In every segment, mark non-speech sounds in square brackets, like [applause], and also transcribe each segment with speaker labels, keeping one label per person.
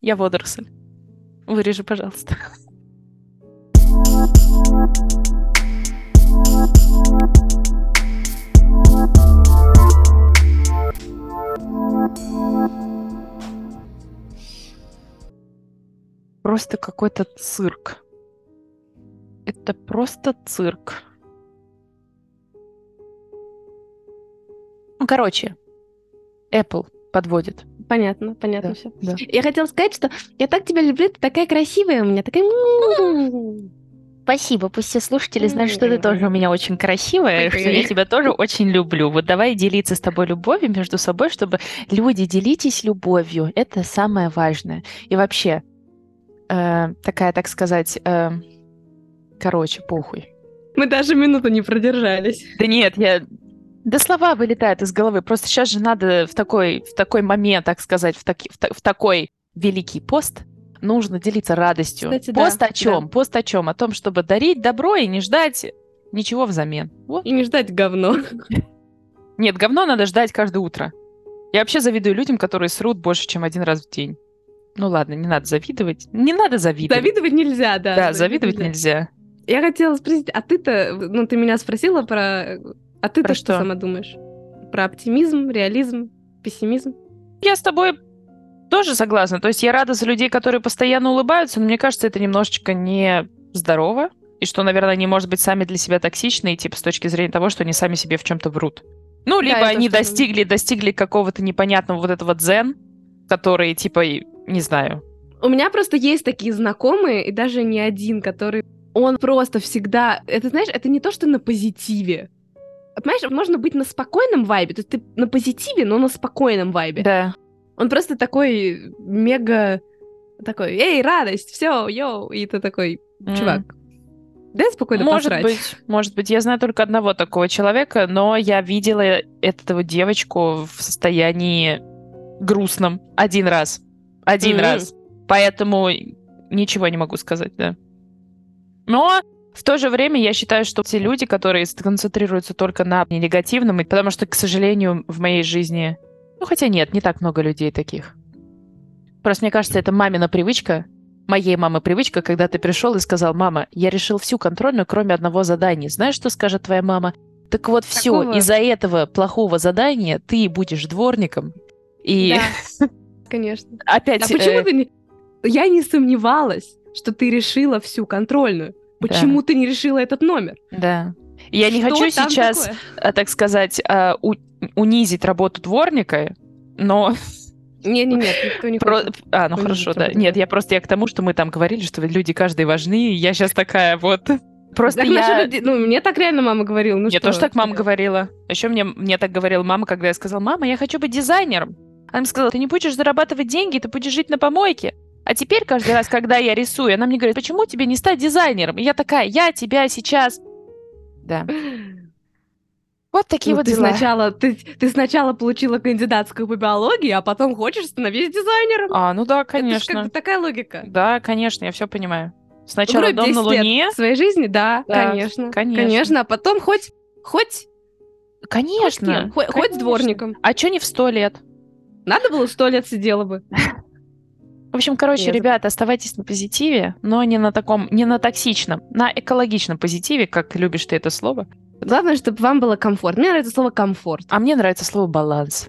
Speaker 1: Я водоросль. Вырежи, пожалуйста. Просто какой-то цирк. Это просто цирк. Короче, Apple подводит.
Speaker 2: Понятно, понятно
Speaker 1: Да,
Speaker 2: все.
Speaker 1: да.
Speaker 2: Я хотела сказать, что я так тебя люблю, ты такая красивая у меня, такая... м-м-м.
Speaker 1: Спасибо, пусть все слушатели знают, что ты тоже у меня очень красивая, что я тебя тоже очень люблю. Вот давай делиться с тобой любовью между собой, чтобы люди делитесь любовью. Это самое важное. И вообще, э, такая, так сказать, э, короче, похуй.
Speaker 2: Мы даже минуту не продержались.
Speaker 1: Да нет, я... Да слова вылетают из головы. Просто сейчас же надо в такой, в такой момент, так сказать, в, таки- в та- в такой великий пост нужно делиться радостью.
Speaker 2: Кстати, да,
Speaker 1: пост о
Speaker 2: да.
Speaker 1: чем? Пост о чем? О том, чтобы дарить добро и не ждать ничего взамен. Вот.
Speaker 2: И не ждать говно. [laughs]
Speaker 1: Нет, говно надо ждать каждое утро. Я вообще завидую людям, которые срут больше, чем один раз в день. Ну ладно, не надо завидовать. Не надо завидовать.
Speaker 2: Завидовать нельзя, да.
Speaker 1: Да, завидовать нельзя.
Speaker 2: Я хотела спросить, а ты-то, ну, ты меня спросила про... А ты-то что
Speaker 1: что?
Speaker 2: сама думаешь? Про оптимизм, реализм, пессимизм?
Speaker 1: Я с тобой тоже согласна. То есть я рада за людей, которые постоянно улыбаются, но мне кажется, это немножечко не здорово. И что, наверное, они, может быть, сами для себя токсичны, типа с точки зрения того, что они сами себе в чем-то врут. Ну, либо
Speaker 2: я
Speaker 1: они достигли, достигли какого-то непонятного вот этого дзен, который, типа, и- не знаю.
Speaker 2: У меня просто есть такие знакомые, и даже не один, который... Он просто всегда... Это, знаешь, это не то, что на позитиве. Понимаешь, можно быть на спокойном вайбе, то есть ты на позитиве, но на спокойном вайбе.
Speaker 1: Да.
Speaker 2: Он просто такой мега... Такой, эй, радость, все, йоу, и ты такой, чувак, дай спокойно
Speaker 1: Может
Speaker 2: посрать.
Speaker 1: быть, может быть. Я знаю только одного такого человека, но я видела эту девочку в состоянии грустном один раз. Один
Speaker 2: М.
Speaker 1: раз. Поэтому ничего не могу сказать, да. Но в то же время я считаю, что те люди, которые концентрируются только на негативном, потому что, к сожалению, в моей жизни... Ну, хотя нет, не так много людей таких. Просто мне кажется, это мамина привычка, моей мамы привычка, когда ты пришел и сказал, мама, я решил всю контрольную, кроме одного задания. Знаешь, что скажет твоя мама? Так вот, все, из-за этого плохого задания ты будешь дворником. И
Speaker 2: Да, [laughs] конечно.
Speaker 1: опять...
Speaker 2: А почему
Speaker 1: э,
Speaker 2: ты не... Я не сомневалась, что ты решила всю контрольную. Почему ты не решила этот номер?
Speaker 1: Да. Я не
Speaker 2: Что
Speaker 1: хочу
Speaker 2: там
Speaker 1: сейчас,
Speaker 2: такое?
Speaker 1: э, так сказать, э, унизить работу дворника, но...
Speaker 2: Не-не-нет, никто не
Speaker 1: про-
Speaker 2: хочет.
Speaker 1: А, ну хорошо, да. Нет, я просто я к тому, что мы там говорили, что люди каждый важны, и я сейчас такая вот... Просто
Speaker 2: Так
Speaker 1: я...
Speaker 2: люди- Ну, мне так реально мама говорила. Ну что,
Speaker 1: тоже так мама говорила. Еще мне, мне так говорила мама, когда я сказала, мама, я хочу быть дизайнером. Она мне сказала, ты не будешь зарабатывать деньги, ты будешь жить на помойке. А теперь каждый раз, когда я рисую, она мне говорит, почему тебе не стать дизайнером? И я такая, я тебя сейчас... Да. [laughs] Вот такие
Speaker 2: Ну,
Speaker 1: вот
Speaker 2: ты
Speaker 1: дела.
Speaker 2: сначала, ты, ты сначала получила кандидатскую по биологии, а потом хочешь становиться дизайнером.
Speaker 1: А, ну да,
Speaker 2: Это
Speaker 1: конечно.
Speaker 2: бы такая логика.
Speaker 1: Да, конечно, я все понимаю. Сначала
Speaker 2: Вроде
Speaker 1: дом на
Speaker 2: 10 лет
Speaker 1: Луне.
Speaker 2: своей жизни, да,
Speaker 1: Да,
Speaker 2: конечно,
Speaker 1: конечно.
Speaker 2: конечно. А потом хоть, хоть,
Speaker 1: Конечно.
Speaker 2: хоть, кем, хоть, хоть
Speaker 1: конечно.
Speaker 2: дворником.
Speaker 1: А что не в сто лет?
Speaker 2: Надо было сто лет сидела бы. [laughs]
Speaker 1: В общем, короче,
Speaker 2: Нет.
Speaker 1: ребята, оставайтесь на позитиве, но не на таком, не на токсичном, на экологичном позитиве, как любишь ты это слово.
Speaker 2: Главное, чтобы вам было комфортно. Мне нравится слово комфорт.
Speaker 1: А мне нравится слово баланс.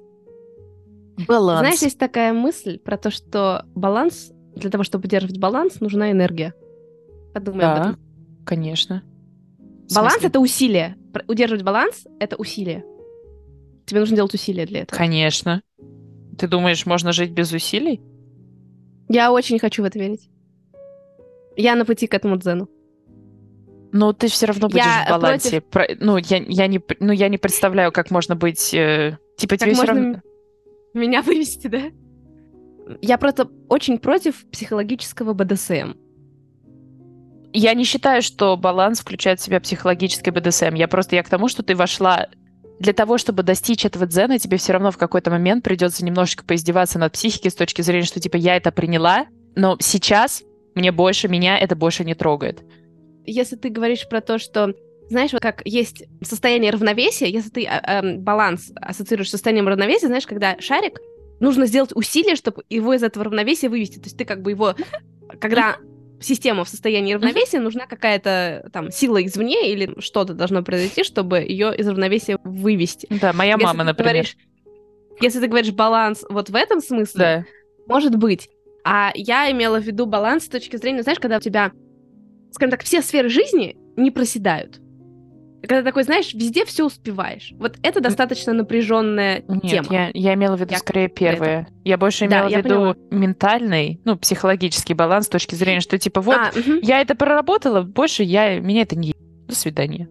Speaker 1: Баланс.
Speaker 2: Знаешь, есть такая мысль про то, что баланс, для того, чтобы удерживать баланс, нужна энергия. Подумай об
Speaker 1: да,
Speaker 2: этом.
Speaker 1: конечно.
Speaker 2: Баланс это усилие. Удерживать баланс это усилие. Тебе нужно делать усилия для этого.
Speaker 1: Конечно. Ты думаешь, можно жить без усилий?
Speaker 2: Я очень хочу в это верить. Я на пути к этому дзену.
Speaker 1: Но ты все равно будешь
Speaker 2: Я
Speaker 1: в балансе. Про- Ну, я, я не, ну, я не представляю, как можно быть... э, Типа
Speaker 2: Как
Speaker 1: тебе все
Speaker 2: можно
Speaker 1: равно...
Speaker 2: м- [laughs] меня вывести, да? Я просто очень против психологического БДСМ.
Speaker 1: Я не считаю, что баланс включает в себя психологический БДСМ. Я просто я к тому, что ты вошла для того, чтобы достичь этого дзена, тебе все равно в какой-то момент придется немножечко поиздеваться над психикой с точки зрения, что типа я это приняла, но сейчас мне больше, меня это больше не трогает.
Speaker 2: Если ты говоришь про то, что знаешь, вот как есть состояние равновесия, если ты а, ам, баланс ассоциируешь с состоянием равновесия, знаешь, когда шарик нужно сделать усилие, чтобы его из этого равновесия вывести. То есть ты как бы его, когда система в состоянии равновесия, нужна какая-то там сила извне или что-то должно произойти, чтобы ее из равновесия вывести.
Speaker 1: Да, моя
Speaker 2: Если
Speaker 1: мама, например.
Speaker 2: говоришь- если ты говоришь баланс вот в этом смысле,
Speaker 1: Да.
Speaker 2: может быть. А я имела в виду баланс с точки зрения, знаешь, когда у тебя, скажем так, все сферы жизни не проседают. Когда такой, знаешь, везде все успеваешь. Вот это достаточно напряженная
Speaker 1: Нет,
Speaker 2: тема.
Speaker 1: я, я имела в виду
Speaker 2: Я
Speaker 1: скорее
Speaker 2: про это.
Speaker 1: первое. Я больше
Speaker 2: Да,
Speaker 1: имела в
Speaker 2: я
Speaker 1: виду
Speaker 2: поняла.
Speaker 1: ментальный, ну, психологический баланс с точки зрения, что типа вот,
Speaker 2: А, мгм.
Speaker 1: я это проработала, больше я, меня это не До свидания.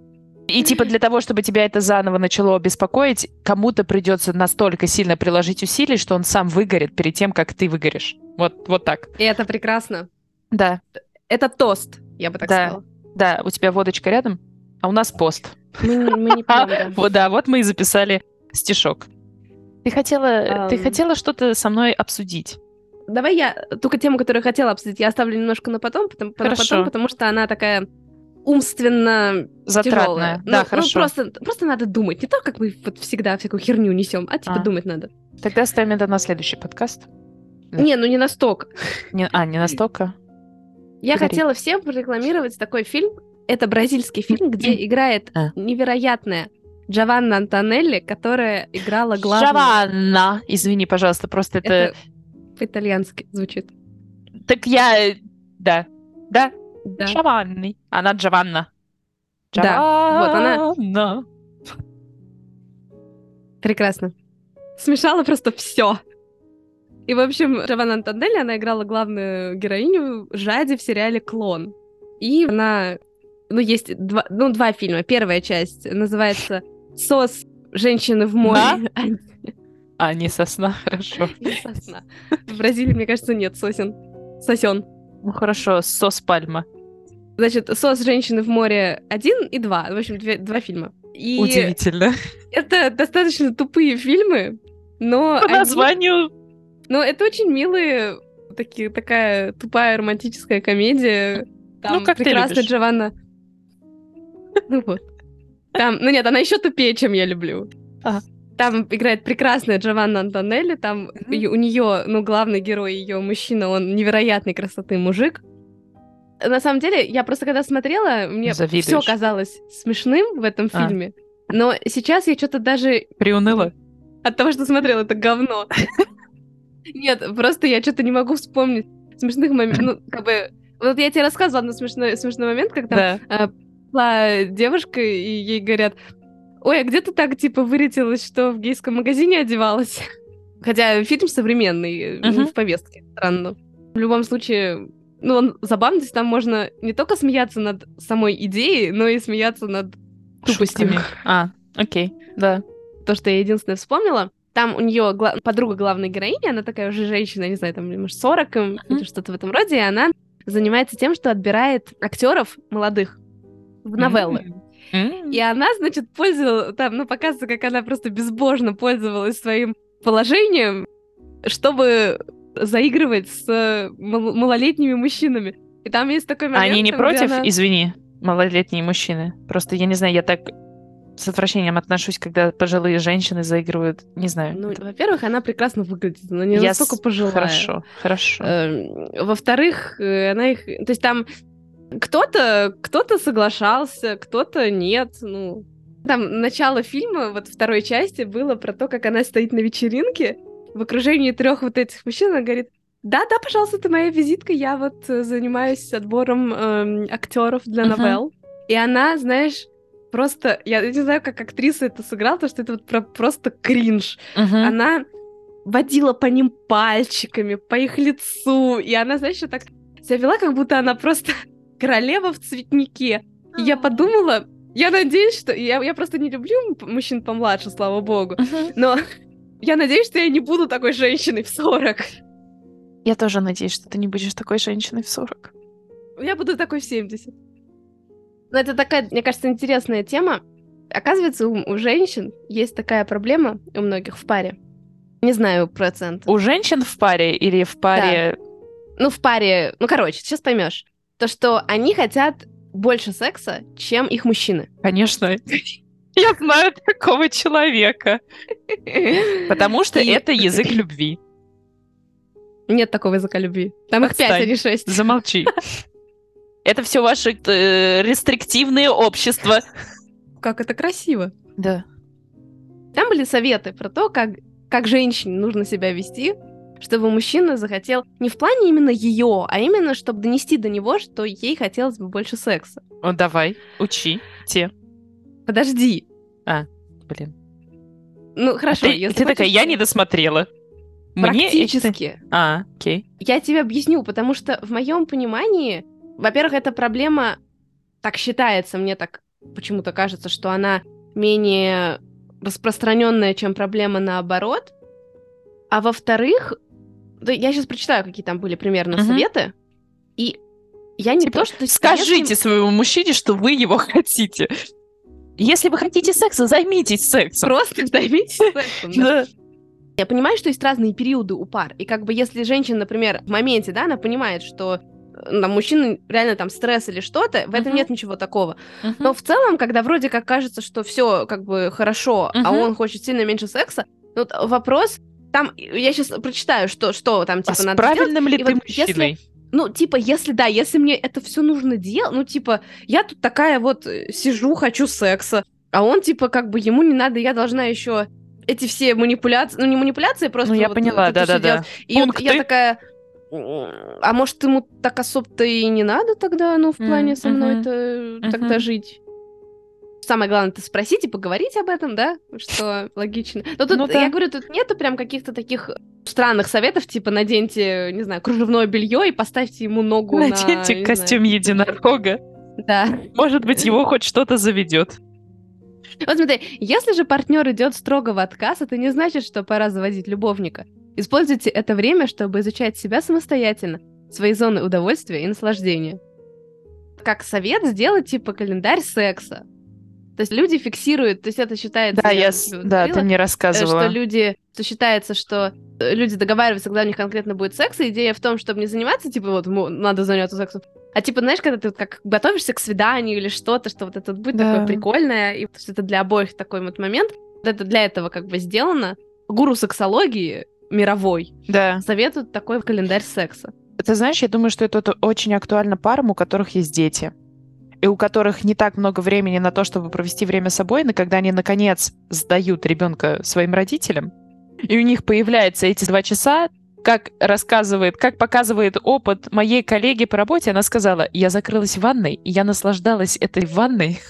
Speaker 1: И типа для того, чтобы тебя это заново начало беспокоить, кому-то придется настолько сильно приложить усилий, что он сам выгорит перед тем, как ты выгоришь. Вот, вот так.
Speaker 2: И это прекрасно.
Speaker 1: Да,
Speaker 2: Это тост, я бы так
Speaker 1: Да.
Speaker 2: сказала.
Speaker 1: да, у тебя водочка рядом, а у нас пост.
Speaker 2: Мы, не- мы не. [laughs]
Speaker 1: Вот, да, вот мы и записали стишок. Ты хотела, ты хотела что-то со мной обсудить.
Speaker 2: Давай я только тему, которую я хотела обсудить, я оставлю немножко на потом, потому,
Speaker 1: Хорошо.
Speaker 2: потом, потому что она такая умственно
Speaker 1: Затратная.
Speaker 2: тяжелая.
Speaker 1: Да,
Speaker 2: ну,
Speaker 1: хорошо.
Speaker 2: Ну, просто, просто надо думать. Не то, как мы вот всегда всякую херню несем, а типа
Speaker 1: А.
Speaker 2: думать надо.
Speaker 1: Тогда ставим это на следующий подкаст. Да.
Speaker 2: Не, ну не настолько.
Speaker 1: Не, а, не настолько?
Speaker 2: Я
Speaker 1: Говори.
Speaker 2: хотела всем прорекламировать такой фильм. Это бразильский фильм, где играет невероятная Джованна Антонелли, которая играла главную...
Speaker 1: Джованна! Извини, пожалуйста, просто это...
Speaker 2: Это по-итальянски звучит.
Speaker 1: Так я... Да. Да,
Speaker 2: Да.
Speaker 1: Джованни. Она Джованна.
Speaker 2: Да, вот она.
Speaker 1: Джованна.
Speaker 2: Прекрасно. Смешала просто все. И, в общем, Джованна Антонелли, она играла главную героиню Жади в сериале «Клон». И она... Ну, есть два, ну, два фильма. Первая часть называется «Сос женщины в море». [laughs]
Speaker 1: А, не сосна, [laughs] хорошо. [laughs]
Speaker 2: Не сосна. В Бразилии, мне кажется, нет сосен. Сосен.
Speaker 1: Ну хорошо, сос пальма.
Speaker 2: Значит, «Сос женщины в море» один и два. В общем, две- два фильма. И
Speaker 1: Удивительно.
Speaker 2: это достаточно тупые фильмы, но
Speaker 1: По
Speaker 2: они-
Speaker 1: названию...
Speaker 2: но это очень милые, такие, такая тупая романтическая комедия. Там
Speaker 1: Ну, как ты
Speaker 2: прекрасная
Speaker 1: любишь.
Speaker 2: Джованна. Ну вот. Там, ну нет, она еще тупее, чем я люблю.
Speaker 1: Ага.
Speaker 2: Там играет прекрасная Джованна Антонелли, там и у нее, ну, главный герой, ее мужчина, он невероятной красоты мужик. На самом деле, я просто когда смотрела, мне все казалось смешным в этом
Speaker 1: А.
Speaker 2: фильме. Но сейчас я что-то даже
Speaker 1: Приуныла?
Speaker 2: от того, что смотрела это говно. Нет, просто я что-то не могу вспомнить смешных моментов. Ну, как бы... Вот я тебе рассказывала на смешной, смешной момент, когда
Speaker 1: Да.
Speaker 2: Была девушка, и ей говорят, ой, а где ты так, типа, вылетелась, что в гейском магазине одевалась? [laughs] Хотя фильм современный,
Speaker 1: Мгм.
Speaker 2: в повестке, странно. В любом случае, ну, он забавный, там можно не только смеяться над самой идеей, но и смеяться над тупостью.
Speaker 1: Шутками. А, окей, да.
Speaker 2: то, что я единственное вспомнила. Там у нее подруга главной героини, она такая уже женщина, не знаю, там, может, 40 им, или что-то в этом роде, и она занимается тем, что отбирает актеров молодых в новеллы. И она, значит, пользовалась, там, ну, показывается, как она просто безбожно пользовалась своим положением, чтобы заигрывать с э, мал- малолетними мужчинами. И там есть такой
Speaker 1: А
Speaker 2: момент,
Speaker 1: они не
Speaker 2: там,
Speaker 1: против?
Speaker 2: она-
Speaker 1: Извини, малолетние мужчины. Просто я не знаю, я так с отвращением отношусь, когда пожилые женщины заигрывают. Не знаю.
Speaker 2: Ну,
Speaker 1: это-
Speaker 2: во-первых, она прекрасно выглядит, но не
Speaker 1: Я
Speaker 2: настолько пожилая.
Speaker 1: Хорошо, хорошо.
Speaker 2: Эм, Во-вторых, э, она их... То есть там кто-то кто соглашался, кто-то нет. Ну, там начало фильма, вот второй части, было про то, как она стоит на вечеринке в окружении трех вот этих мужчин. Она говорит, да-да, пожалуйста, это моя визитка, я вот э, занимаюсь отбором актеров для новелл. И она, знаешь, просто... Я не знаю, как актриса это сыграла, потому что это вот про- просто кринж
Speaker 1: Мгм.
Speaker 2: она водила по ним пальчиками, по их лицу, и она, знаешь, так себя вела, как будто она просто королева в цветнике. И я подумала, я надеюсь, что... Я, я просто не люблю мужчин помладше, слава богу, но [laughs] я надеюсь, что я не буду такой женщиной в 40.
Speaker 1: Я тоже надеюсь, что ты не будешь такой женщиной в 40.
Speaker 2: Я буду такой в 70. Но это такая, мне кажется, интересная тема. Оказывается, у, у женщин есть такая проблема у многих в паре. Не знаю процент.
Speaker 1: У женщин в паре или в паре...
Speaker 2: ну, в паре, ну, короче, сейчас поймешь, то, что они хотят больше секса, чем их мужчины.
Speaker 1: Конечно. Я знаю такого человека. Потому что это язык любви.
Speaker 2: Нет такого языка любви. Там их пять, а
Speaker 1: Отстань.
Speaker 2: не шесть.
Speaker 1: Замолчи. Это все ваши э, рестриктивные общества.
Speaker 2: Как это красиво.
Speaker 1: Да.
Speaker 2: Там были советы про то, как, как женщине нужно себя вести, чтобы мужчина захотел не в плане именно ее, а именно, чтобы донести до него, что ей хотелось бы больше секса.
Speaker 1: Ну, давай, учи. Те.
Speaker 2: Подожди.
Speaker 1: Блин.
Speaker 2: Ну, хорошо,
Speaker 1: ты
Speaker 2: если
Speaker 1: ты такая,
Speaker 2: хочешь,
Speaker 1: я не досмотрела. Мне
Speaker 2: Практически.
Speaker 1: А, окей.
Speaker 2: Я тебе объясню, потому что в моем понимании, во-первых, эта проблема так считается, мне так почему-то кажется, что она менее распространенная, чем проблема наоборот. А во-вторых, да, я сейчас прочитаю, какие там были примерно
Speaker 1: Мгм.
Speaker 2: советы, и я не
Speaker 1: Типа,
Speaker 2: то, что...
Speaker 1: Скажите
Speaker 2: если-
Speaker 1: своему мужчине, что вы его [laughs] хотите. Если вы хотите секса, займитесь сексом.
Speaker 2: Просто займитесь [laughs] сексом. да. Я понимаю, что есть разные периоды у пар. И как бы если женщина, например, в моменте, да, она понимает, что э, там, мужчина реально там стресс или что-то, в этом
Speaker 1: Мгм.
Speaker 2: нет ничего такого.
Speaker 1: Мгм.
Speaker 2: Но в целом, когда вроде как кажется, что все как бы хорошо, а
Speaker 1: Мгм.
Speaker 2: он хочет сильно меньше секса, ну, вопрос, там, я сейчас прочитаю, что, что там,
Speaker 1: А
Speaker 2: типа,
Speaker 1: с
Speaker 2: надо сделать.
Speaker 1: правильным ли
Speaker 2: И
Speaker 1: ты
Speaker 2: вот если-
Speaker 1: мужчиной?
Speaker 2: Ну, типа, если да, если мне это все нужно делать, ну, типа, я тут такая вот э, сижу, хочу секса, а он, типа, как бы ему не надо, я должна еще эти все манипуляции, ну, не манипуляции, просто
Speaker 1: Ну, я
Speaker 2: вот
Speaker 1: поняла, да-да-да.
Speaker 2: делать. И вот я
Speaker 1: Пункты.
Speaker 2: такая, «М, а может, ему так особо-то и не надо тогда, ну, в плане со
Speaker 1: мгм,
Speaker 2: мной-то тогда
Speaker 1: мгм.
Speaker 2: жить? Самое главное, это спросить и поговорить об этом, да? Что логично. Но тут,
Speaker 1: Ну да.
Speaker 2: я говорю, тут нету прям каких-то таких странных советов, типа, наденьте, не знаю, кружевное белье и поставьте ему ногу на...
Speaker 1: Наденьте
Speaker 2: не
Speaker 1: костюм единорога.
Speaker 2: знаю. Да.
Speaker 1: Может быть, его хоть что-то заведет.
Speaker 2: Вот смотри, если же партнер идет строго в отказ, это не значит, что пора заводить любовника. Используйте это время, чтобы изучать себя самостоятельно, свои зоны удовольствия и наслаждения. Как совет сделать типа календарь секса. То есть люди фиксируют, то есть это считается...
Speaker 1: Да, я,
Speaker 2: тебе
Speaker 1: с- да, ты мне
Speaker 2: э,
Speaker 1: рассказывала.
Speaker 2: что люди, что считается, что э, люди договариваются, когда у них конкретно будет секс, и идея в том, чтобы не заниматься, типа, вот, надо заняться сексом, а типа, знаешь, когда ты вот как готовишься к свиданию или что-то, что вот это вот будет
Speaker 1: Да.
Speaker 2: такое прикольное, и что это для обоих такой вот момент, вот это для этого как бы сделано. Гуру сексологии мировой
Speaker 1: Да.
Speaker 2: советует такой календарь секса.
Speaker 1: Ты знаешь, я думаю, что это очень актуально парам, у которых есть дети. И у которых не так много времени на то, чтобы провести время с собой, но когда они, наконец, сдают ребенка своим родителям, и у них появляются эти два часа, как рассказывает, как показывает опыт моей коллеги по работе, она сказала, я закрылась в ванной, и я наслаждалась этой ванной.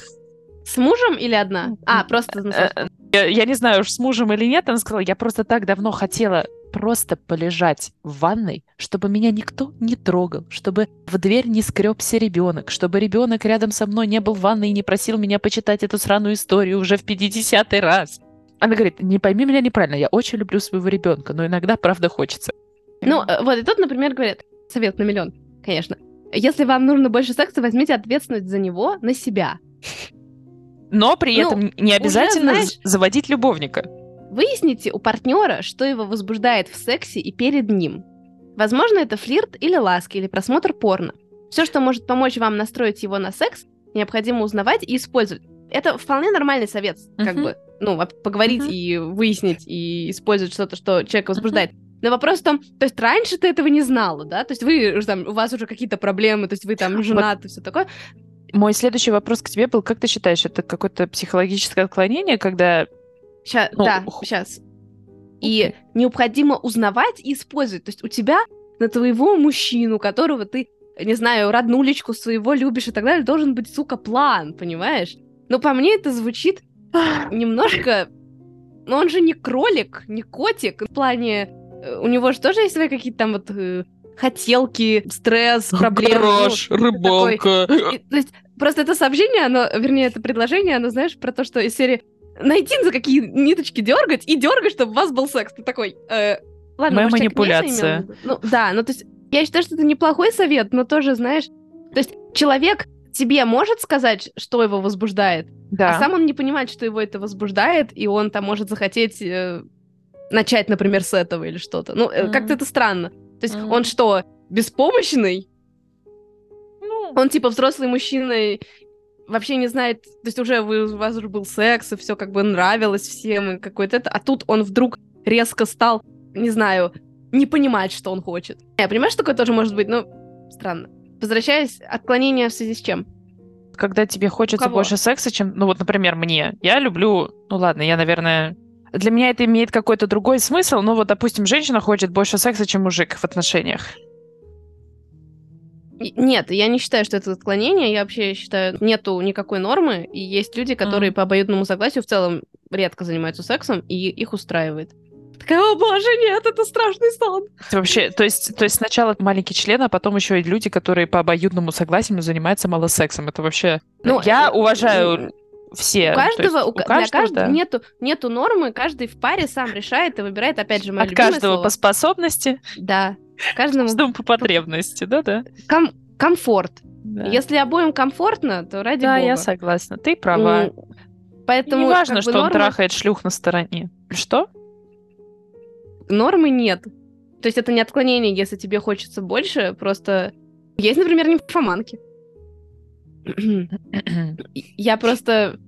Speaker 2: С мужем или одна? А, просто...
Speaker 1: Э, Я, я не знаю, уж с мужем или нет, она сказала, я просто так давно хотела просто полежать в ванной, чтобы меня никто не трогал, чтобы в дверь не скребся ребенок, чтобы ребенок рядом со мной не был в ванной и не просил меня почитать эту сраную историю уже в 50 раз. Она говорит, не пойми меня неправильно, я очень люблю своего ребенка, но иногда правда хочется.
Speaker 2: Ну, э, вот, и тут, например, говорят, совет на миллион, конечно. Если вам нужно больше секса, возьмите ответственность за него на себя.
Speaker 1: Но при
Speaker 2: Ну,
Speaker 1: этом не обязательно
Speaker 2: знаешь-
Speaker 1: з- заводить любовника.
Speaker 2: Выясните у партнера, что его возбуждает в сексе и перед ним. Возможно, это флирт или ласки, или просмотр порно. Все, что может помочь вам настроить его на секс, необходимо узнавать и использовать. Это вполне нормальный совет, как
Speaker 1: Мгм.
Speaker 2: бы, ну, во- поговорить
Speaker 1: Мгм.
Speaker 2: и выяснить, и использовать что-то, что человека возбуждает. Но вопрос в том, то есть раньше ты этого не знала, да? То есть вы, там, у вас уже какие-то проблемы, то есть вы там женаты, все такое.
Speaker 1: Мой следующий вопрос к тебе был, как ты считаешь, это какое-то психологическое отклонение, когда
Speaker 2: Ща-
Speaker 1: Ну,
Speaker 2: да,
Speaker 1: х-
Speaker 2: сейчас. И необходимо узнавать и использовать. То есть у тебя на твоего мужчину, которого ты, не знаю, роднулечку своего любишь и так далее, должен быть, сука, план, понимаешь? Но по мне это звучит немножко... Но он же не кролик, не котик. В плане... э, У него же тоже есть свои какие-то там вот э, хотелки, стресс, проблемы. ну,
Speaker 1: гараж, рыбалка.
Speaker 2: и, то есть, просто это сообщение, оно, вернее, это предложение, оно, знаешь, про то, что из серии найти за какие ниточки дергать и дергать, чтобы у вас был секс. Ты такой, э, ладно,
Speaker 1: Моя
Speaker 2: может,
Speaker 1: манипуляция.
Speaker 2: Ну, да, ну, то есть, я считаю, что это неплохой совет, но тоже, знаешь, то есть, человек тебе может сказать, что его возбуждает,
Speaker 1: Да.
Speaker 2: а сам он не понимает, что его это возбуждает, и он там может захотеть э, начать, например, с этого или что-то. Ну, э, как-то это странно. То есть,
Speaker 1: Мгм.
Speaker 2: он что, беспомощный?
Speaker 1: Ну,
Speaker 2: Он типа взрослый мужчина, вообще не знает, то есть уже вы, у вас уже был секс, и все как бы нравилось всем, и какой-то это, а тут он вдруг резко стал, не знаю, не понимать, что он хочет. Я понимаю, что такое тоже может быть, но странно. Возвращаясь, отклонение в связи с чем?
Speaker 1: Когда тебе хочется больше секса, чем, ну вот, например, мне. Я люблю, ну ладно, я, наверное, для меня это имеет какой-то другой смысл. Ну вот, допустим, женщина хочет больше секса, чем мужик в отношениях.
Speaker 2: Нет, я не считаю, что это отклонение. Я вообще считаю, нету никакой нормы. И есть люди, которые
Speaker 1: Мгм.
Speaker 2: по обоюдному согласию в целом редко занимаются сексом, и их устраивает. Такая, о боже, нет, это страшный сон.
Speaker 1: Вообще, то есть, то есть сначала маленький член, а потом еще и люди, которые по обоюдному согласию занимаются малосексом. Это вообще...
Speaker 2: Ну,
Speaker 1: я
Speaker 2: э,
Speaker 1: уважаю все.
Speaker 2: У
Speaker 1: То есть
Speaker 2: каждого, у, ка- для
Speaker 1: каждого,
Speaker 2: каждого
Speaker 1: да.
Speaker 2: нету, нету нормы, каждый в паре сам решает и выбирает, опять же, мое
Speaker 1: От
Speaker 2: любимое
Speaker 1: каждого
Speaker 2: слово.
Speaker 1: по способности,
Speaker 2: Да, каждому
Speaker 1: каждому по потребности, да-да.
Speaker 2: ком- комфорт.
Speaker 1: Да,
Speaker 2: Если обоим комфортно, то ради
Speaker 1: Да,
Speaker 2: бога.
Speaker 1: я согласна. Ты права.
Speaker 2: М, Поэтому
Speaker 1: не важно, что он
Speaker 2: нормы,
Speaker 1: трахает шлюх на стороне. Что?
Speaker 2: нормы нет. То есть это не отклонение, если тебе хочется больше, просто есть, например, нимфоманки. Я просто...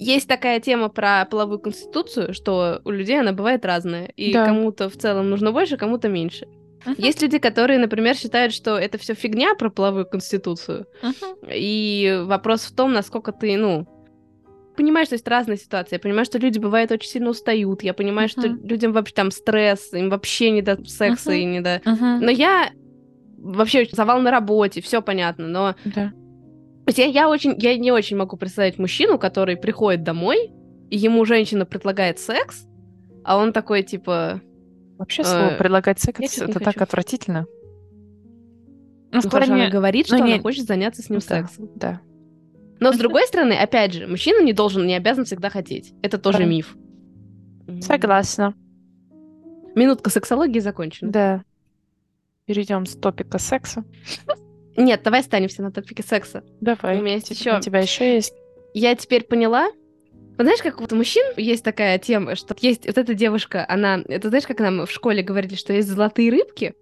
Speaker 2: Есть такая тема про половую конституцию, что у людей она бывает разная, и
Speaker 1: Да.
Speaker 2: кому-то в целом нужно больше, кому-то меньше. Есть люди, которые, например, считают, что это все фигня про половую конституцию,
Speaker 1: Мгм.
Speaker 2: и вопрос в том, насколько ты, ну, понимаешь, что есть разные ситуации. Я понимаю, что люди, бывает, очень сильно устают. Я понимаю, что
Speaker 1: Мгм.
Speaker 2: людям вообще там стресс, им вообще не до секса
Speaker 1: Мгм.
Speaker 2: и не до...
Speaker 1: Мгм.
Speaker 2: Но я вообще завал на работе, все понятно, но
Speaker 1: Да.
Speaker 2: я, я очень, я не очень могу представить мужчину, который приходит домой, и ему женщина предлагает секс, а он такой, типа,
Speaker 1: Вообще слово
Speaker 2: Э,
Speaker 1: предлагать секс, это так отвратительно. Ну,
Speaker 2: ну,
Speaker 1: в
Speaker 2: хорошо, она
Speaker 1: плане...
Speaker 2: говорит,
Speaker 1: ну,
Speaker 2: что она хочет заняться с ним сексом.
Speaker 1: да.
Speaker 2: Но, с другой стороны, опять же, мужчина не должен, не обязан всегда хотеть. Это тоже миф.
Speaker 1: Согласна.
Speaker 2: Минутка сексологии закончена.
Speaker 1: Да. Перейдем с топика секса.
Speaker 2: Нет, давай останемся на топике секса.
Speaker 1: Давай.
Speaker 2: У меня есть
Speaker 1: Типа,
Speaker 2: ещё-
Speaker 1: У тебя еще есть?
Speaker 2: Я теперь поняла, вот знаешь, как вот у мужчин есть такая тема, что есть вот эта девушка, она, это знаешь, как нам в школе говорили, что есть золотые рыбки,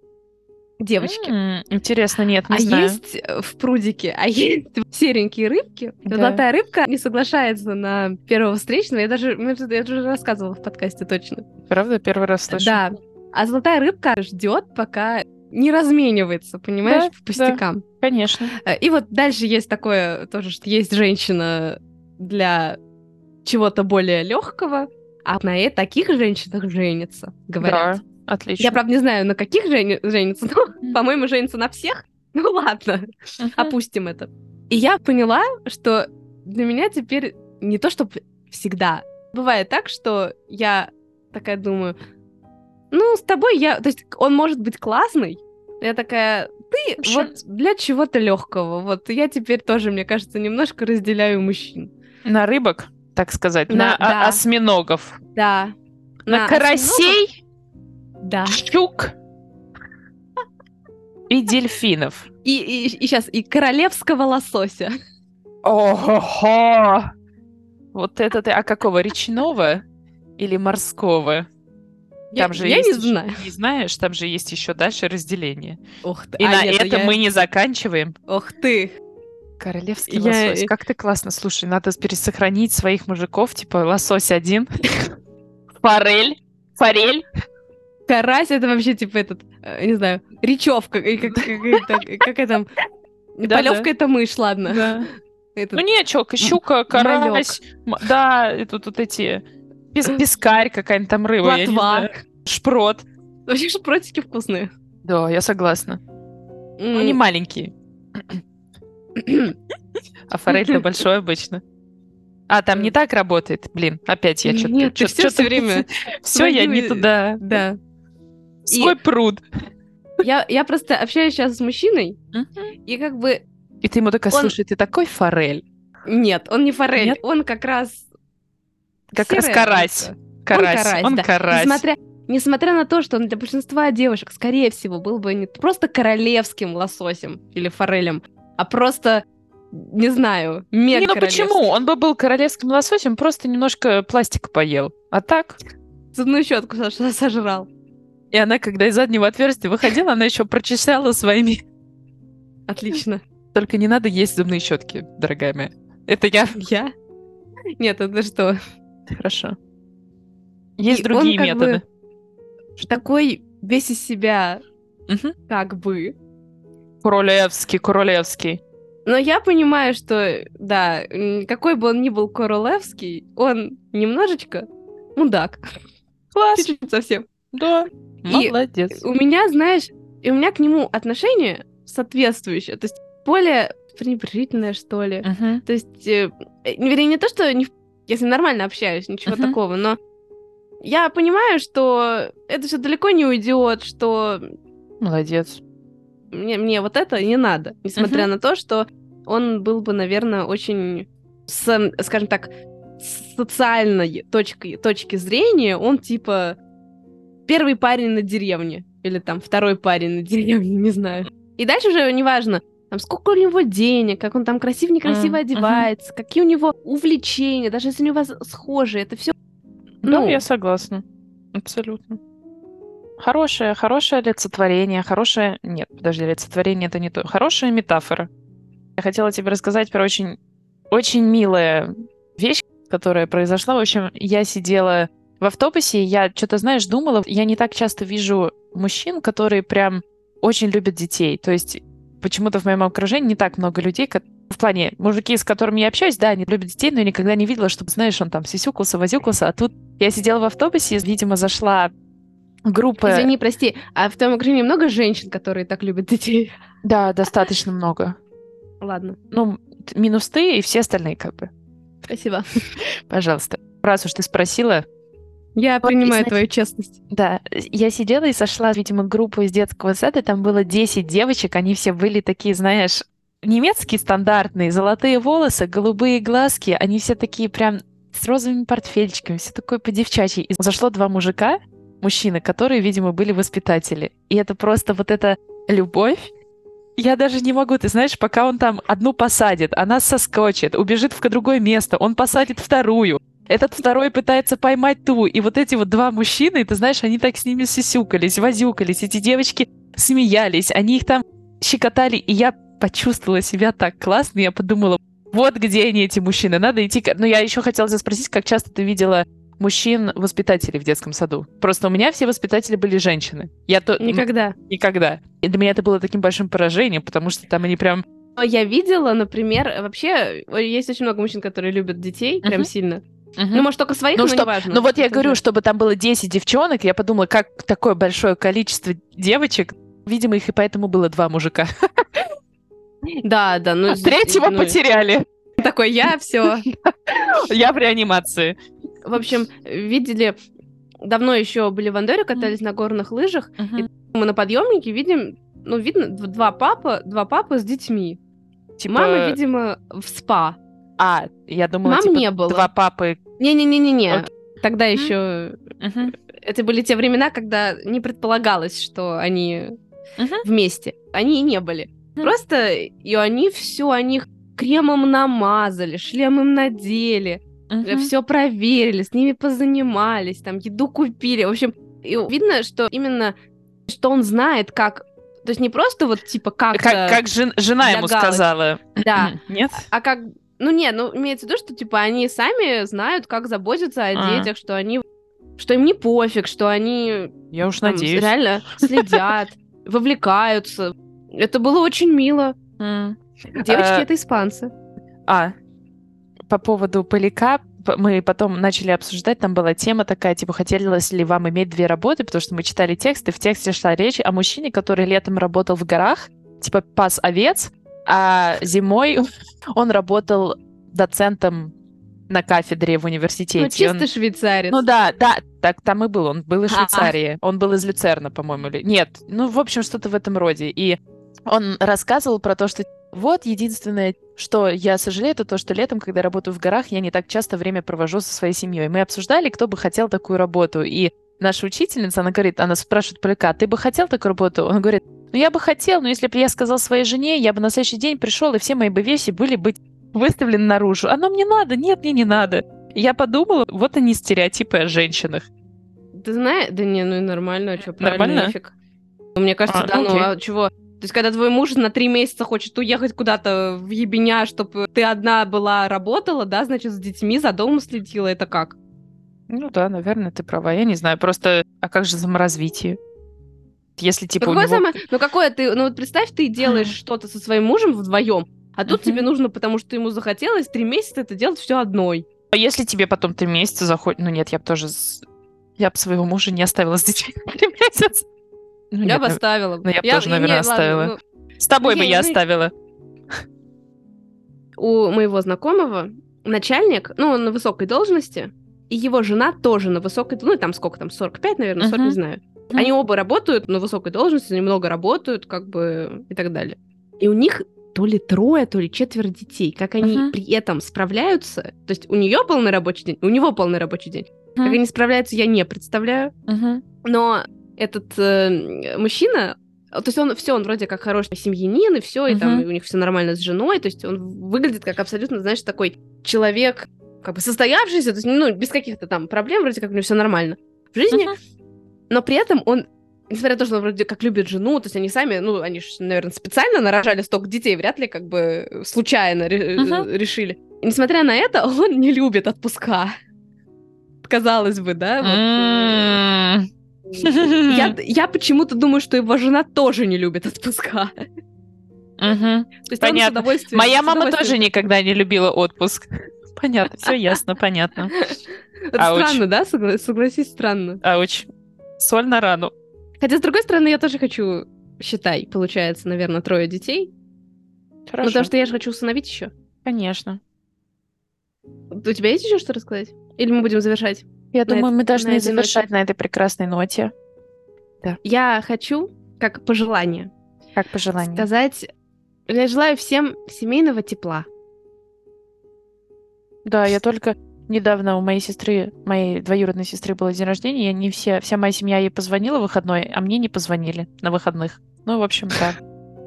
Speaker 2: девочки,
Speaker 1: М, Интересно, нет, не
Speaker 2: а
Speaker 1: знаю.
Speaker 2: есть э, в прудике, а есть [laughs] серенькие рыбки.
Speaker 1: Да.
Speaker 2: Золотая рыбка не соглашается на первого встречного. Я даже, я уже рассказывала в подкасте точно.
Speaker 1: Правда, первый раз слышу.
Speaker 2: Да. А золотая рыбка ждет, пока не разменивается, понимаешь,
Speaker 1: Да,
Speaker 2: по пустякам.
Speaker 1: Конечно.
Speaker 2: Э, И вот дальше есть такое тоже, что есть женщина для чего-то более легкого, а на э- таких женщинах женится, говорят.
Speaker 1: Да, отлично.
Speaker 2: Я, правда, не знаю, на каких жени- женится, но, по-моему, женится на всех. [laughs] Ну ладно, опустим это. И я поняла, что для меня теперь не то, что всегда. Бывает так, что я такая думаю, ну, с тобой я... То есть он может быть классный, я такая, ты
Speaker 1: общем-
Speaker 2: вот для чего-то легкого. Вот я теперь тоже, мне кажется, немножко разделяю мужчин.
Speaker 1: На рыбок, так сказать,
Speaker 2: На-
Speaker 1: на,
Speaker 2: да.
Speaker 1: осьминогов,
Speaker 2: Да.
Speaker 1: на,
Speaker 2: осьминогов-
Speaker 1: карасей,
Speaker 2: Да.
Speaker 1: щук и дельфинов.
Speaker 2: И, и, сейчас, и королевского лосося.
Speaker 1: Ого! Вот это ты. А какого? Речного или морского? Там
Speaker 2: я,
Speaker 1: же
Speaker 2: я
Speaker 1: есть
Speaker 2: не знаю.
Speaker 1: Не знаешь, там же есть еще дальше разделение.
Speaker 2: Ох ты.
Speaker 1: И
Speaker 2: А,
Speaker 1: на
Speaker 2: нет,
Speaker 1: этом
Speaker 2: я-
Speaker 1: мы не заканчиваем.
Speaker 2: Ох ты.
Speaker 1: Королевский
Speaker 2: Я-
Speaker 1: лосось. Как ты классно. Слушай, надо пересохранить своих мужиков, типа лосось один, [laughs] форель, форель.
Speaker 2: Карась это вообще типа этот, э, не знаю, речевка, это- [laughs] какая там... Полевка это мышь, ладно. [laughs] Этот-
Speaker 1: Ну не, чё, щука, карась, да, и тут вот эти пес- пескарь какая-нибудь там рыба, я не
Speaker 2: Плотва.
Speaker 1: знаю. Шпрот.
Speaker 2: Вообще шпротики вкусные.
Speaker 1: Да, я согласна. Ну, не
Speaker 2: М.
Speaker 1: маленькие, а форель-то большой обычно. А, там не так работает. Блин, опять я что-то...
Speaker 2: Нет, всё время
Speaker 1: Все, [laughs] я не туда.
Speaker 2: Да.
Speaker 1: Свой пруд.
Speaker 2: Я, я просто общаюсь сейчас с мужчиной, и как бы...
Speaker 1: И ты ему такая, слушай, ты такой форель.
Speaker 2: Нет, он не форель, он как раз...
Speaker 1: Как раз карась. Карась. Он карась.
Speaker 2: Несмотря, несмотря на то, что он для большинства девушек, скорее всего, был бы не просто королевским лососем или форелем, а просто, не знаю, мега
Speaker 1: Не, ну почему? Он бы был королевским лососем, просто немножко пластика поел. А так?
Speaker 2: Зубную щетку со- сожрал.
Speaker 1: И она, когда из заднего отверстия выходила, она еще прочесала своими...
Speaker 2: Отлично.
Speaker 1: Только не надо есть зубные щетки, дорогая моя. Это я?
Speaker 2: Я? Нет, это что?
Speaker 1: Хорошо. Есть
Speaker 2: И
Speaker 1: другие
Speaker 2: он как
Speaker 1: методы.
Speaker 2: бы Такой весь из себя,
Speaker 1: Мгм.
Speaker 2: как бы.
Speaker 1: Королевский, королевский.
Speaker 2: Но я понимаю, что, да, какой бы он ни был королевский, он немножечко мудак. [laughs]
Speaker 1: Класс.
Speaker 2: Чуть-чуть совсем.
Speaker 1: Да.
Speaker 2: И
Speaker 1: Молодец.
Speaker 2: У меня, знаешь, и у меня к нему отношение соответствующее. То есть более пренебрежительное, что ли.
Speaker 1: Мгм.
Speaker 2: То есть, э, вернее, не то, что не в- я с ним нормально общаюсь, ничего
Speaker 1: Мгм.
Speaker 2: такого, но я понимаю, что это все далеко не уйдет, что
Speaker 1: Молодец.
Speaker 2: Мне, мне вот это не надо, несмотря
Speaker 1: Мгм.
Speaker 2: на то, что он был бы, наверное, очень, с, скажем так, с социальной точки, точки зрения, он типа первый парень на деревне, или там второй парень на [laughs] деревне, не знаю. И дальше уже неважно, там, сколько у него денег, как он там красиво-некрасиво одевается, какие у него увлечения, даже если у него схожие, это все
Speaker 1: Ну,
Speaker 2: Ну.
Speaker 1: я согласна. Абсолютно. Хорошее, хорошее олицетворение, хорошее... Нет, подожди, олицетворение это не то. Хорошая метафора. Я хотела тебе рассказать про очень, очень милая вещь, которая произошла. В общем, я сидела в автобусе, я что-то, знаешь, думала, я не так часто вижу мужчин, которые прям очень любят детей. То есть почему-то в моем окружении не так много людей, ко- в плане мужики, с которыми я общаюсь, да, они любят детей, но я никогда не видела, чтобы, знаешь, он там сисюкался, возюкался, а тут я сидела в автобусе, видимо, зашла группа...
Speaker 2: Извини, прости, а в твоем окружении много женщин, которые так любят детей?
Speaker 1: Да, достаточно много.
Speaker 2: Ладно,
Speaker 1: Ну, минус ты и все остальные, как бы.
Speaker 2: спасибо.
Speaker 1: Пожалуйста. Раз уж ты спросила,
Speaker 2: Я
Speaker 1: Вот,
Speaker 2: принимаю
Speaker 1: значит,
Speaker 2: твою честность.
Speaker 1: Да, я сидела и сошла, видимо, группу из детского сада, там было 10 девочек, они все были такие, знаешь, немецкие стандартные, золотые волосы, голубые глазки, они все такие прям с розовыми портфельчиками, все такое по девчачьи. И зашло два мужика, мужчины, которые, видимо, были воспитатели. И это просто вот эта любовь. Я даже не могу, ты знаешь, пока он там одну посадит, она соскочит, убежит в другое место, он посадит вторую, этот второй пытается поймать ту. И вот эти вот два мужчины, ты знаешь, они так с ними сисюкались, возюкались. Эти девочки смеялись, они их там щекотали. И я почувствовала себя так классно. Я подумала, вот где они, эти мужчины. Надо идти... Но я еще хотела тебя спросить, как часто ты видела мужчин-воспитателей в детском саду? Просто у меня все воспитатели были женщины. Я то...
Speaker 2: Никогда.
Speaker 1: Никогда. И для меня это было таким большим поражением, потому что там они прям...
Speaker 2: Я видела, например, вообще есть очень много мужчин, которые любят детей прям
Speaker 1: Мгм.
Speaker 2: сильно.
Speaker 1: Мгм.
Speaker 2: Ну, может, только своих,
Speaker 1: Ну,
Speaker 2: но
Speaker 1: что-
Speaker 2: неважно.
Speaker 1: Ну вот я говорю,
Speaker 2: уже-
Speaker 1: чтобы там было 10 девчонок, я подумала, как такое большое количество девочек, видимо, их и поэтому было два мужика.
Speaker 2: Да, да. Ну,
Speaker 1: А
Speaker 2: з-
Speaker 1: третьего
Speaker 2: ну,
Speaker 1: потеряли.
Speaker 2: Такой, я все. [laughs]
Speaker 1: Я в реанимации.
Speaker 2: В общем, видели... Давно еще были в Андоре, катались на горных лыжах. Мы на подъемнике видим, ну, видно, два папа, два папы с детьми.
Speaker 1: Типа...
Speaker 2: Мама, видимо, в спа.
Speaker 1: А, я думала,
Speaker 2: Мам
Speaker 1: типа,
Speaker 2: не было.
Speaker 1: два папы.
Speaker 2: Не-не-не-не-не.
Speaker 1: Окей.
Speaker 2: Тогда
Speaker 1: Мгм.
Speaker 2: еще...
Speaker 1: Мгм.
Speaker 2: Это были те времена, когда не предполагалось, что они
Speaker 1: Мгм.
Speaker 2: вместе. Они и не были.
Speaker 1: Мгм.
Speaker 2: Просто и они все, они кремом намазали, шлем им надели,
Speaker 1: Мгм.
Speaker 2: все проверили, с ними позанимались, там еду купили. В общем, и видно, что именно что он знает, как. То есть не просто вот типа как-то,
Speaker 1: Как, как жен- жена
Speaker 2: для
Speaker 1: ему сказала.
Speaker 2: да,
Speaker 1: Нет?
Speaker 2: а как. Ну не, ну имеется в виду, что типа они сами знают, как заботиться о
Speaker 1: А.
Speaker 2: детях, что они, что им не пофиг, что они
Speaker 1: Я уж
Speaker 2: там,
Speaker 1: надеюсь.
Speaker 2: реально следят, [laughs] вовлекаются. Это было очень мило. Девочки
Speaker 1: А,
Speaker 2: это испанцы.
Speaker 1: А, по поводу поляка, п- мы потом начали обсуждать, там была тема такая, типа, хотелось ли вам иметь две работы, потому что мы читали текст, и в тексте шла речь о мужчине, который летом работал в горах, типа, пас овец, а зимой [laughs] он работал доцентом на кафедре в
Speaker 2: Ну,
Speaker 1: университете. Он-
Speaker 2: чисто швейцарец.
Speaker 1: Ну да, да, так там и был. Он был из. Швейцарии. Он был из Люцерна, по-моему. Или... Нет, ну, в общем, что-то в этом роде. И он рассказывал про то, что вот единственное, что я сожалею, это то, что летом, когда работаю в горах, я не так часто время провожу со своей семьей. Мы обсуждали, кто бы хотел такую работу. И наша учительница, она говорит, она спрашивает поляка, ты бы хотел такую работу? Он говорит, ну я бы хотел, но если бы я сказал своей жене, я бы на следующий день пришел, и все мои бы вещи были бы выставлены наружу. Оно мне надо, нет, мне не надо. Я подумала, вот они стереотипы о женщинах.
Speaker 2: Ты знаешь, да не, ну и нормально, а что, правильно,
Speaker 1: Нормально?
Speaker 2: нафиг. Мне кажется,
Speaker 1: А,
Speaker 2: да,
Speaker 1: ну
Speaker 2: ну
Speaker 1: окей.
Speaker 2: а чего? То есть, когда твой муж на три месяца хочет уехать куда-то в ебеня, чтобы ты одна была, работала, да, значит, с детьми, за домом следила, это как?
Speaker 1: Ну да, наверное, ты права. Я не знаю, просто, а как же саморазвитие? Если типа
Speaker 2: ну, какое
Speaker 1: него...
Speaker 2: само- ну какое ты, ну вот представь, ты делаешь что-то со своим мужем вдвоем, а тут тебе нужно, потому что ему захотелось три месяца это делать все одной.
Speaker 1: А если тебе потом три месяца заходит... Ну нет, я бы тоже... Я бы своего мужа не оставила с детьми [laughs] три месяца. Ну,
Speaker 2: я
Speaker 1: нет,
Speaker 2: бы оставила.
Speaker 1: ну, я бы тоже,
Speaker 2: не,
Speaker 1: наверное,
Speaker 2: ладно,
Speaker 1: оставила.
Speaker 2: ну,
Speaker 1: С тобой
Speaker 2: ну,
Speaker 1: бы
Speaker 2: я-
Speaker 1: я оставила.
Speaker 2: у моего знакомого начальник, ну, он на высокой должности, и его жена тоже на высокой, ну, там сколько там, 45, наверное, 40,
Speaker 1: Мгм.
Speaker 2: не знаю.
Speaker 1: Мгм.
Speaker 2: Они оба работают на высокой должности, они много работают, как бы, и так далее. И у них то ли трое, то ли четверо детей. Как они
Speaker 1: Мгм.
Speaker 2: при этом справляются, то есть у нее полный рабочий день, у него полный рабочий день. Как
Speaker 1: Мгм.
Speaker 2: они справляются, я не представляю.
Speaker 1: Мгм.
Speaker 2: Но этот э, мужчина, то есть он все, он вроде как хороший семьянин, и все, и там
Speaker 1: Мгм.
Speaker 2: и у них все нормально с женой, то есть он выглядит как абсолютно, знаешь, такой человек, как бы состоявшийся, то есть, ну, без каких-то там проблем, вроде как у него все нормально в жизни,
Speaker 1: Мгм.
Speaker 2: но при этом он, несмотря на то, что он вроде как любит жену, то есть они сами, ну, они же, наверное, специально нарожали столько детей, вряд ли как бы случайно э, решили. И несмотря на это, он не любит отпуска. Казалось бы, да? вот,
Speaker 1: М.
Speaker 2: я, я почему-то думаю, что его жена тоже не любит отпуска.
Speaker 1: Мгм.
Speaker 2: То есть
Speaker 1: Понятно. Моя мама тоже никогда не любила отпуск. Понятно, все ясно, понятно.
Speaker 2: Это
Speaker 1: Ауч.
Speaker 2: странно, да? Согла- Согласись, странно.
Speaker 1: Ауч. Соль на рану.
Speaker 2: Хотя, с другой стороны, я тоже хочу, считай, получается, наверное, трое детей.
Speaker 1: Хорошо.
Speaker 2: потому что я же хочу усыновить еще.
Speaker 1: Конечно.
Speaker 2: У тебя есть еще что рассказать? Или мы будем завершать?
Speaker 1: Я
Speaker 2: На
Speaker 1: думаю,
Speaker 2: этой-
Speaker 1: мы должны
Speaker 2: на
Speaker 1: завершать на этой прекрасной ноте.
Speaker 2: Я хочу, как пожелание,
Speaker 1: Как пожелание.
Speaker 2: сказать... Я желаю всем семейного тепла.
Speaker 1: Да, я только недавно у моей сестры, моей двоюродной сестры было день рождения, и они все, вся моя семья ей позвонила в выходной, а мне не позвонили на выходных. Ну, в общем, да.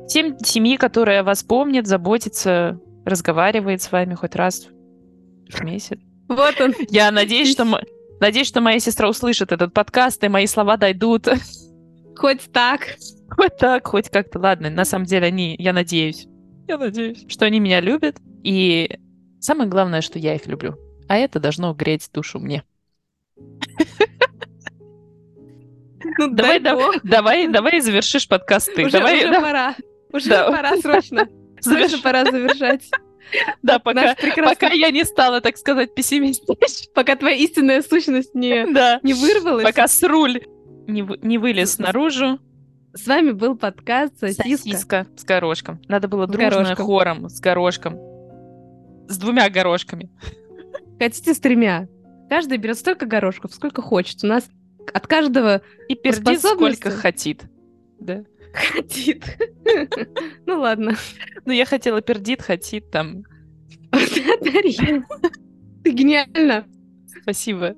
Speaker 1: Всем семьи, которая вас помнит, заботится, разговаривает с вами хоть раз в месяц.
Speaker 2: Вот он.
Speaker 1: Я надеюсь, что, мо- надеюсь, что моя сестра услышит этот подкаст, и мои слова дойдут.
Speaker 2: Хоть так.
Speaker 1: Хоть так, хоть как-то. Ладно, на самом деле они, я надеюсь, я надеюсь, что они меня любят. И самое главное, что я их люблю. А это должно греть душу мне.
Speaker 2: Ну,
Speaker 1: Давай,
Speaker 2: дай
Speaker 1: да-
Speaker 2: бог.
Speaker 1: давай, давай завершишь подкаст ты.
Speaker 2: Уже,
Speaker 1: давай,
Speaker 2: уже
Speaker 1: да,
Speaker 2: пора. Уже
Speaker 1: Да.
Speaker 2: пора, срочно. [laughs] Срочно
Speaker 1: заверш-
Speaker 2: пора завершать. [laughs]
Speaker 1: да, пока, пока я не стала, так сказать, пессимистичной. [laughs]
Speaker 2: Пока твоя истинная сущность не, [laughs]
Speaker 1: Да.
Speaker 2: не вырвалась.
Speaker 1: Пока сруль не, вы- не вылез наружу.
Speaker 2: С вами был подкаст «Сосиска».
Speaker 1: Сосиска с горошком. Надо было
Speaker 2: С
Speaker 1: дружно
Speaker 2: горошком.
Speaker 1: хором с горошком. С двумя горошками.
Speaker 2: Хотите с тремя? Каждый берет столько горошков, сколько хочет. У нас от каждого
Speaker 1: И пердит
Speaker 2: способности.
Speaker 1: сколько хотит. Да. [laughs]
Speaker 2: хотит. [laughs] Ну ладно.
Speaker 1: Ну, я хотела пердит, хотит там. [laughs]
Speaker 2: Дарья, Ты гениальна.
Speaker 1: Спасибо.